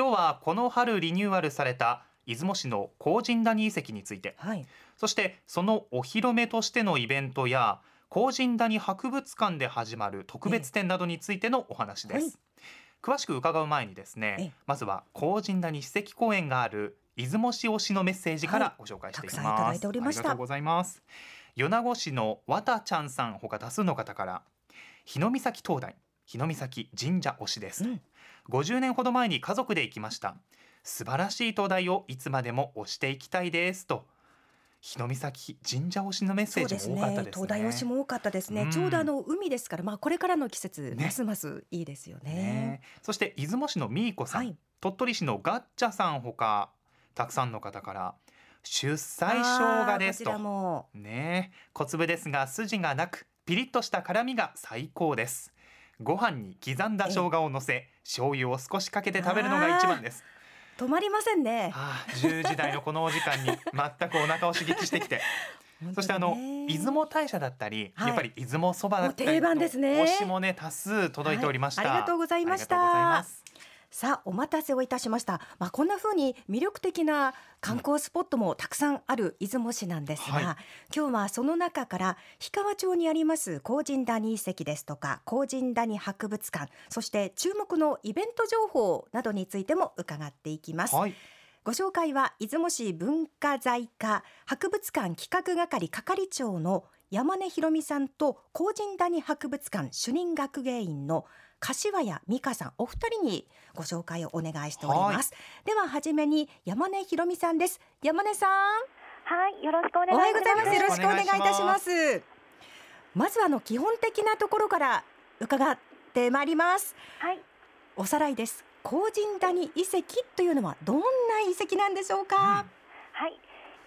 今日はこの春リニューアルされた出雲市の高神谷遺跡について。はい。そしてそのお披露目としてのイベントや高神谷博物館で始まる特別展などについてのお話です、はい詳しく伺う前にですえねえまずは高神谷史跡公園がある出雲市推しのメッセージからご紹介していきます、はいたくさんいただいておりました。ありがとうございます。米子市のわたちゃんさんほか多数の方から日の岬灯台日の岬神社推しです、うん50年ほど前に家族で行きました。素晴らしい灯台をいつまでも推していきたいですと。日の岬神社推しのメッセージも多かったですね。東大推しも多かったですね、うん。ちょうどあの海ですからまあこれからの季節、ね。ますますいいですよね。ね。そして出雲市のみーこさん、はい。鳥取市のガッチャさんほかたくさんの方から出西生姜ですあーこちらとも。ね。小粒ですが筋がなくピリッとした辛みが最高ですご飯に刻んだ生姜を乗せ醤油を少しかけて食べるのが一番です。止まりませんね。ああ10時台のこのお時間に 全くお腹を刺激してきて。そしてあの出雲大社だったり、はい。やっぱり出雲そばだったり定番ですね。推しもね多数届いておりました、はいありがとうございましたさあお待たせをいたしました。まあこんな風に魅力的な観光スポットもたくさんある出雲市なんですが、はい。今日はその中から氷川町にあります高神谷遺跡ですとか高神谷博物館そして注目のイベント情報などについても伺っていきます、はい。ご紹介は出雲市文化財課博物館企画係係長の山根ひろみさんと高神谷博物館主任学芸員の柏谷美香さんお二人にご紹介をお願いしております、では初めに山根ひろみさんです。山根さん。はい、よろしくお願いします。おはようございますよろしくお願いいたします。まずはあの基本的なところから伺ってまいります。はい、おさらいです。高神谷遺跡というのはどんな遺跡なんでしょうか、はい、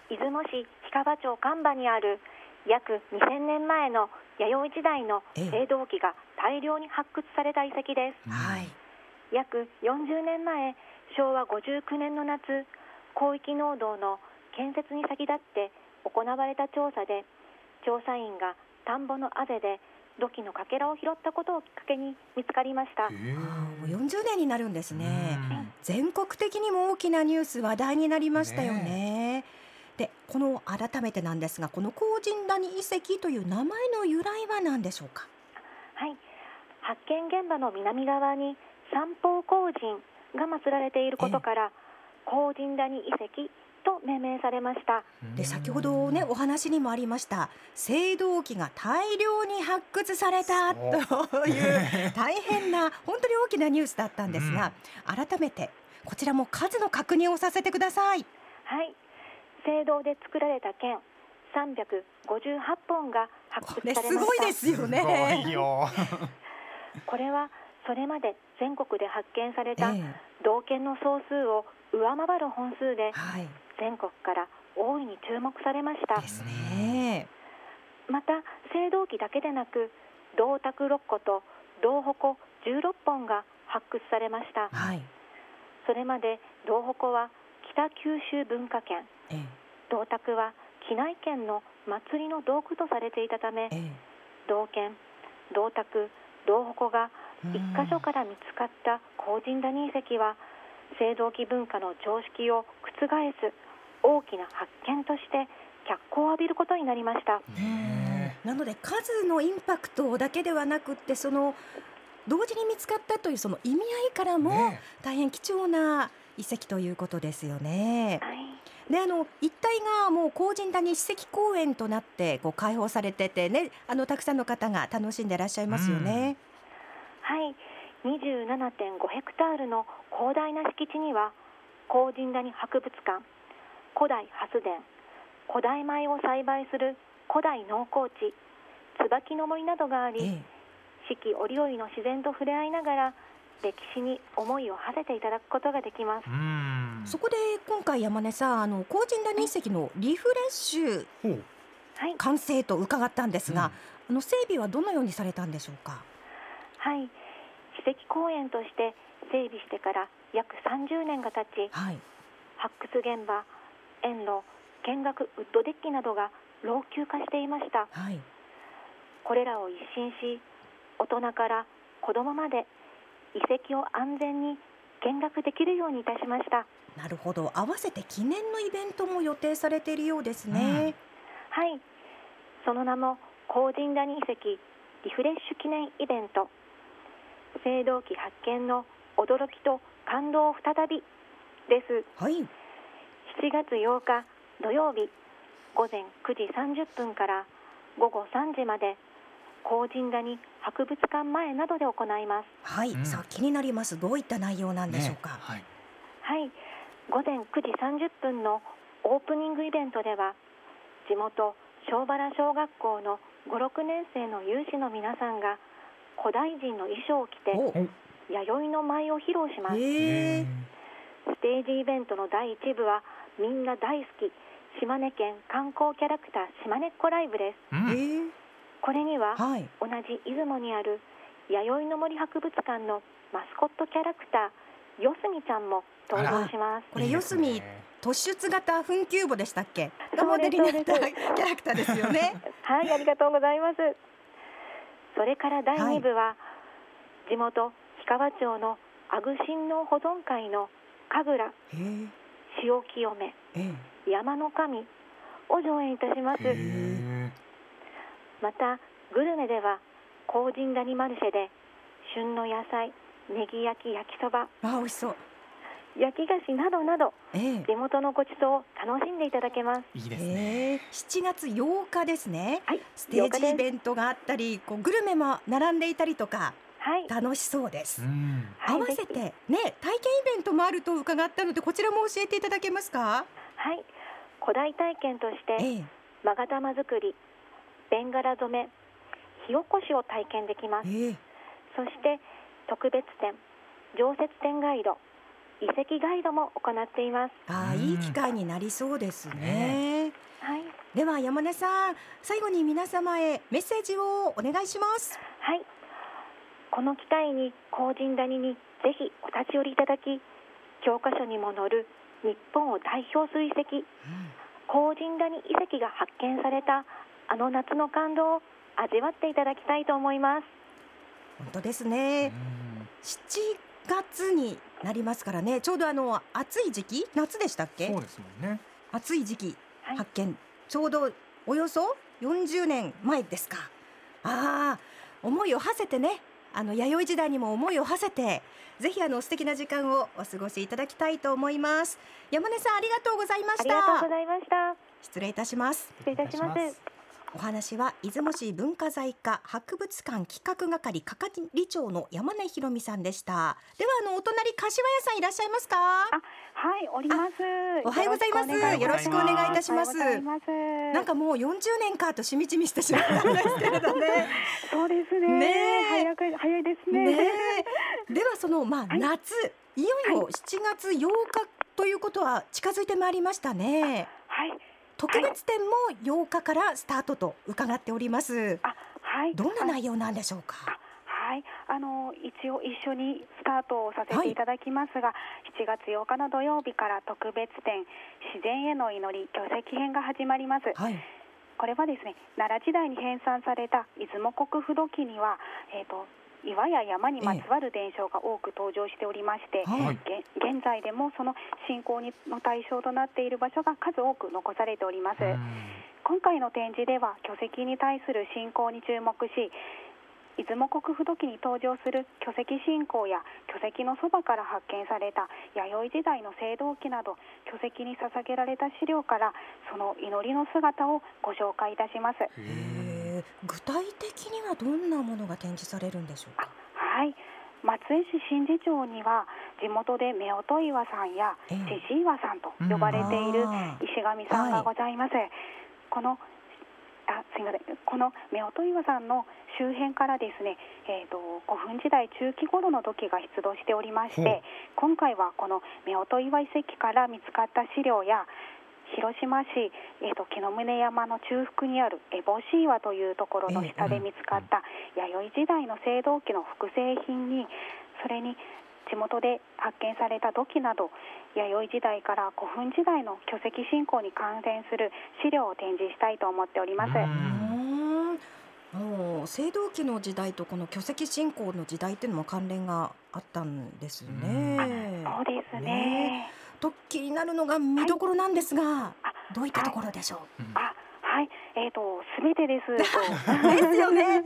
出雲市氷川町神場にある約2000年前の弥生時代のええ。青銅器が大量に発掘された遺跡です。はい。約40年前、昭和59年の夏、広域農道の建設に先立って行われた調査で、調査員が田んぼのあぜで土器のかけらを拾ったことをきっかけに見つかりました。へえ。もう40年になるんですね。うん。全国的にも大きなニュース話題になりましたよね。でこの改めてなんですがこの高神谷遺跡という名前の由来は何でしょうか？はい、発見現場の南側に三宝光神が祀られていることから、高神谷遺跡と命名されました。で先ほどねお話にもありました青銅器が大量に発掘されたという大変な本当に大きなニュースだったんですが、改めてこちらも数の確認をさせてください。はい、青銅で作られた剣358本が発これ掘されました。すごいですよすごねいよ。これはそれまで全国で発見されたええ。銅剣の総数を上回る本数ではい。全国から大いに注目されました。ですね。また青銅器だけでなく銅鐸6個と銅鉾16本が発掘されました。はい、それまで銅鉾は北九州文化圏え銅鐸は畿内県の祭りの道具とされていたためええ。銅剣銅鐸銅鉾がえ一箇所から見つかった高神谷遺跡は青銅器文化の常識を覆す大きな発見として脚光を浴びることになりました。ねなので数のインパクトだけではなくってその同時に見つかったというその意味合いからもね大変貴重な遺跡ということですよね。はいであの一帯がもう高神谷史跡公園となってこう開放されててねあのたくさんの方が楽しんでいらっしゃいますよね。はい、27.5ヘクタールの広大な敷地には高神谷博物館古代発電古代米を栽培する古代農耕地椿の森などがあり、ええ。四季折々の自然と触れ合いながら歴史に思いを馳せていただくことができます。うんそこで今回山根さんあの高神谷遺跡のリフレッシュ完成と伺ったんですが、あの整備はどのようにされたんでしょうか？はい、史跡公園として整備してから約30年が経ちはい。発掘現場園路見学ウッドデッキなどが老朽化していました。はい。これらを一新し大人から子どもまで遺跡を安全に見学できるようにいたしましたなるほど。合わせて記念のイベントも予定されているようですね、はい。その名も高神谷遺跡リフレッシュ記念イベント。青銅器発見の驚きと感動再びです。はい。7月8日土曜日午前9時30分から午後3時まで高神谷博物館前などで行います。はい、うん。さあ気になります。どういった内容なんでしょうか、ね。はい。はい午前9時30分のオープニングイベントでは地元小原小学校の56年生の有志の皆さんが古代人の衣装を着てお。弥生の舞を披露します。へえステージイベントの第1部はみんな大好き島根県観光キャラクター島根っこライブです。うん。えこれにははい。同じ出雲にある弥生の森博物館のマスコットキャラクターよすみちゃんも登場します。これいいですね。突出型墳丘墓でしたっけ？がモデルになったキャラクターですよね。はい、ありがとうございます。それから第2部は、地元氷川町のアグ神農保存会の神楽へえ。塩清めえ山の神を上演いたします。またグルメでは高神谷マルシェで旬の野菜、ネギ焼き焼きそば、えあ美味しそう。焼き菓子などなどええ。地元のごちそうを楽しんでいただけます。いいですね。へえ。7月8日ですね。はい、ステージインベントがあったりこうグルメも並んでいたりとかはい、楽しそうです、合わせてね体験イベントもあると伺ったのでこちらも教えていただけますか？はい、古代体験としてええ。勾玉作り、ベンガラ染め、火起こしを体験できます。ええ。そして特別展、常設展ガイド、遺跡ガイドも行っています。ああうん。いい機会になりそうですね。はい、では山根さん最後に皆様へメッセージをお願いします。はい。この機会に高神谷にぜひお立ち寄りいただき、教科書にも載る日本を代表する遺跡、高神谷遺跡が発見されたあの夏の感動を味わっていただきたいと思います。本当ですね。7月になりますからね。ちょうどあの暑い時期？夏でしたっけ？そうですもんね。暑い時期はい。発見、ちょうどおよそ40年前ですか。ああ思いを馳せてね。あの弥生時代にも思いを馳せてぜひあの素敵な時間をお過ごしいただきたいと思います。山根さんありがとうございましありがとうごたざいました。失礼いたします。失礼いたします。お話は出雲市文化財課博物館企画係係長の山根ひろみさんでした。ではあのお隣柏屋さんいらっしゃいますか？はい、おります。おはようございます。よろしくお願いいたします。なんかもう40年かとしみじみしてしまったんですけれどね。そうですね。ねえ。早く早いですね。ねえ。ではそのまあはい。夏、い、よいよ7月8日ということは近づいてまいりましたね。はい、特別展も8日からスタートと伺っております。あ、はい。どんな内容なんでしょうか？あはい、あの一応一緒にスタートをさせてい。ただきますが、7月8日の土曜日から特別展自然への祈り巨石編が始まります。はい。これはですね、奈良時代に編纂された出雲国府土記には、えっ、と岩や山にまつわる伝承が多く登場しておりまして、はいげ現在でもその信仰にの対象となっている場所が数多く残されております。うん今回の展示では巨石に対する信仰に注目し出雲国府土記に登場する巨石信仰や巨石のそばから発見された弥生時代の青銅器など巨石に捧げられた資料からその祈りの姿をご紹介いたします。具体的にはどんなものが展示されるんでしょうか？はい。松江市新地町には地元で夫婦岩さんやええ。獅子岩さんと呼ばれている石神さんがございます。このあすみません。この夫婦岩さんの周辺からですね、えー、と古墳時代中期頃の土器が出土しておりまして今回はこの夫婦岩遺跡から見つかった資料や広島市、えー、と木の宗山の中腹にある烏帽子岩というところの下で見つかった弥生時代の青銅器の複製品にそれに地元で発見された土器など弥生時代から古墳時代の巨石信仰に関連する資料を展示したいと思っております。もう青銅器の時代とこの巨石信仰の時代っていうのも関連があったんですね。そうですね。と気になるのが見どころなんですが、あどういったところでしょう？うんあ、はい、えっ、と、すべてです。と ですよね。はい、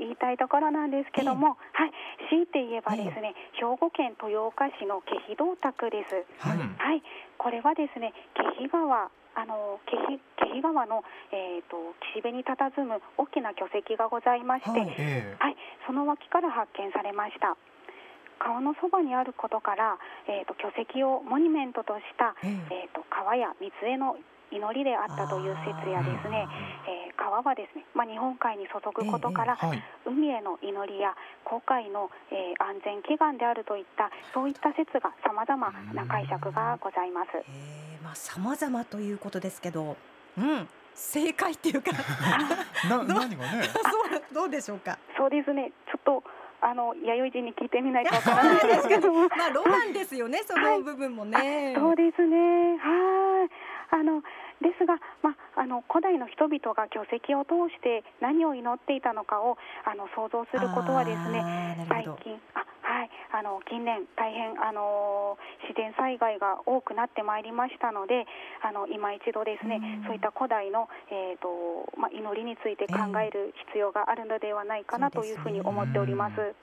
言いたいところなんですけども、はい、強いて言えばですね、兵庫県豊岡市の気比銅鐸です。はいうんはい、これはですね、気比川。あの気比気比川の、えー、と岸辺に佇む大きな巨石がございまして、はいえはい、その脇から発見されました。川のそばにあることから、えー、と巨石をモニュメントとした、ええ。ー、と川や水への祈りであったという説やですね、えー川はですね、まあ、日本海に注ぐことから、はい。海への祈りや航海の、えー安全祈願であるといったそういった説がさまざまな解釈がございます。えーまあ様々ということですけど、うん、正解っていうか、な 何がね。そうどうでしょうか。そうですね。ちょっとあの弥生人に聞いてみないとわからないですけども まあロマンですよね、その部分もね。そうですね。はい。あのですが、まああの古代の人々が巨石を通して何を祈っていたのかをあの想像することはですね。最。近あはいあの近年大変あの自然災害が多くなってまいりましたのであの今一度ですねうんそういった古代のえーとまあ祈りについて考える必要があるのではないかなというふうに思っております。そう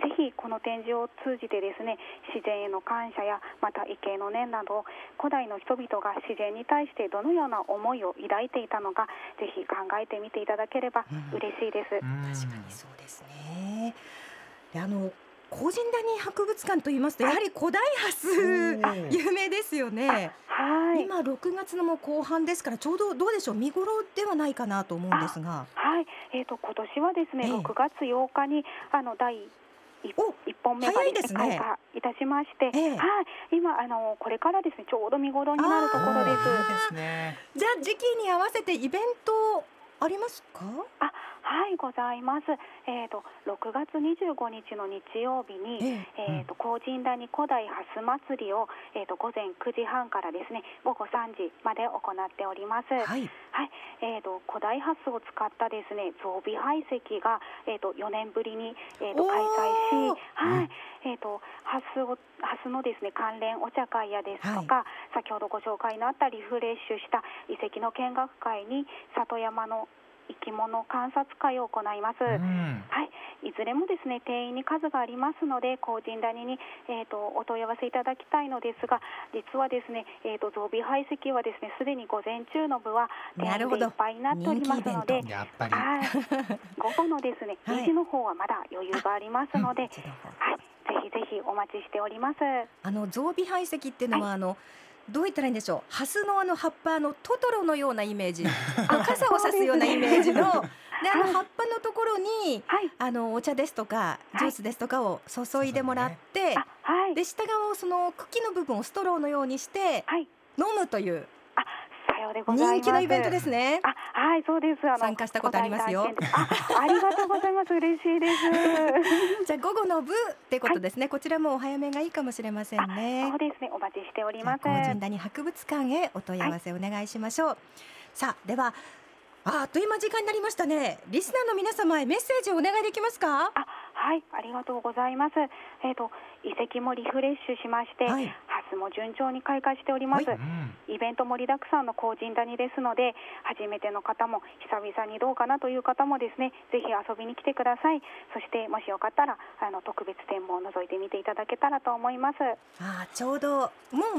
ぜひこの展示を通じてですね自然への感謝やまた畏敬の念など古代の人々が自然に対してどのような思いを抱いていたのかぜひ考えてみていただければうん嬉しいです。うん確かにそうですね。であの高神谷博物館と言いますとやはり古代ハスお有名ですよね。はい。今6月のもう後半ですからちょうどどうでしょう？見頃ではないかなと思うんですが。はい、えー、と今年はですね、ええ。6月8日にあの第一本目が開花いたしまして、ええ。はい、今あのこれからですねちょうど見頃になるところです。ですね。じゃあ時期に合わせてイベントありますか？あ、はい、ございます。えっ、と6月25日の日曜日に。えええー、と高神谷古代ハス祭りを、えー、と午前9時半からですね午後3時まで行っております。はい。はい、えー、と古代ハスを使ったですね増備排石が、えー、と4年ぶりに、えー、と開催し、うんはい、えー、とハスをハスのですね関連お茶会やですとか、先ほどご紹介のあったリフレッシュした遺跡の見学会に里山の生き物観察会を行います。うん。はい、いずれもですね定員に数がありますので高神谷に、えー、とお問い合わせいただきたいのですが実はですね、えー、と増備排石はですねすでに午前中の部は定なるほど。員でいっぱいになっておりますので午後のですねはい。2時の方はまだ余裕がありますので、はい、ぜひぜひお待ちしております。あの増備排石っていうのは、あのどう言ったらいいんでしょう？ハスのあの葉っぱのトトロのようなイメージ。あの傘をさすようなイメージの。であの葉っぱのところにはい、あのお茶ですとかジュースですとかを注いでもらって、あはい、で下側をその茎の部分をストローのようにしてはい、飲むというようでございます。人気のイベントですね。あ、はい、そうです。あの参加したことありますよあ、ありがとうございます。嬉しいです。じゃあ午後の部ってことですね、こちらもお早めがいいかもしれませんねそう。ですね。お待ちしております。じゃあ高神谷博物館へお問い合わせお願いしましょう。さあではああっという間時間になりましたね。リスナーの皆様へメッセージをお願いできますか？あ、はい、ありがとうございます。えっ、と遺跡もリフレッシュしまして、はいハスも順調に開花しております。はうんイベント盛りだくさんの高神谷ですので、初めての方も久々にどうかなという方もですね、ぜひ遊びに来てください。そしてもしよかったらあの特別展も覗いてみていただけたらと思います。ああちょうどもう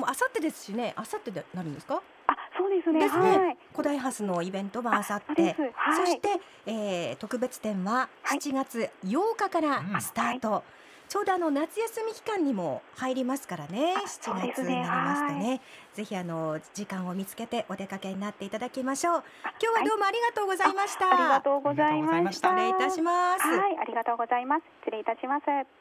あさってですしね。あさってでなるんですか？あ、そうですね。ですねはい。古代ハスのイベントはあさってそうです。はい。そして、えー、特別展ははい7月8日からうんスタート、ちょうどあの夏休み期間にも入りますからね。あ7そうですね月になりますとねぜひあの時間を見つけてお出かけになっていただきましょう。今日はどうもありがとうございました、ありがとうございました。失礼いたします、はい、ありがとうございます。失礼いたします。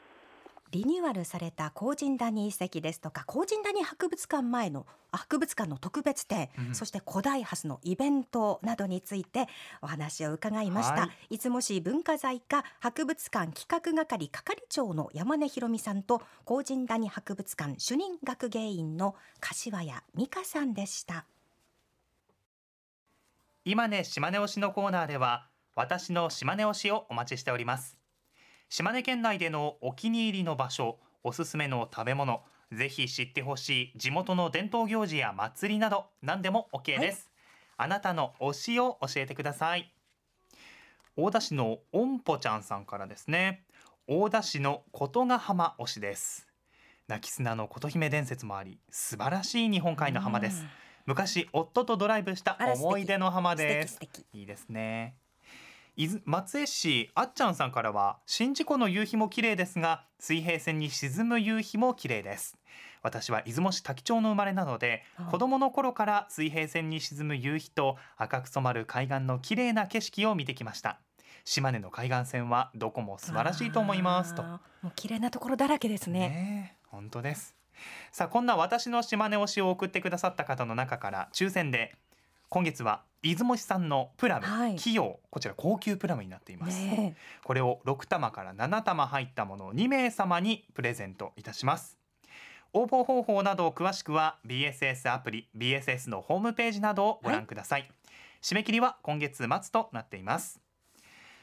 リニューアルされた高神谷遺跡ですとか高神谷博物館前のあ博物館の特別展、うん。そして古代ハスのイベントなどについてお話を伺いました、、はい。つも市文化財課博物館企画係係長の山根博美さんと高神谷博物館主任学芸員の柏谷美香さんでした。今ね島根推しのコーナーでは私の島根推しをお待ちしております島根県内でのお気に入りの場所おすすめの食べ物ぜひ知ってほしい地元の伝統行事や祭りなど何でも OK です、あなたの推しを教えてください。大田市のおんぽちゃんさんからですね。大田市の琴ヶ浜推しです。泣き砂の琴姫伝説もあり素晴らしい日本海の浜です。昔夫とドライブした思い出の浜素で。す敵素敵。いいですね松江市あっちゃんさんからは宍道湖の夕日も綺麗ですが水平線に沈む夕日も綺麗です。私は出雲市滝町の生まれなので子供の頃から水平線に沈む夕日と赤く染まる海岸の綺麗な景色を見てきました。島根の海岸線はどこも素晴らしいと思いますと。もう綺麗なところだらけですね。ねえ本当です。さあこんな私の島根推しを送ってくださった方の中から抽選で今月は出雲市産のプラム、はい。企業こちら高級プラムになっています、ねこれを6玉から7玉入ったものを2名様にプレゼントいたします。応募方法など詳しくは BSS アプリ BSS のホームページなどをご覧ください、締め切りは今月末となっています。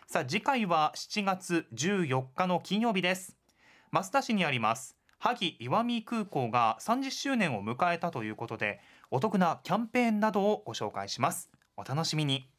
さあ次回は7月14日の金曜日です。増田市にあります萩岩見空港が30周年を迎えたということでお得なキャンペーンなどをご紹介します。お楽しみに。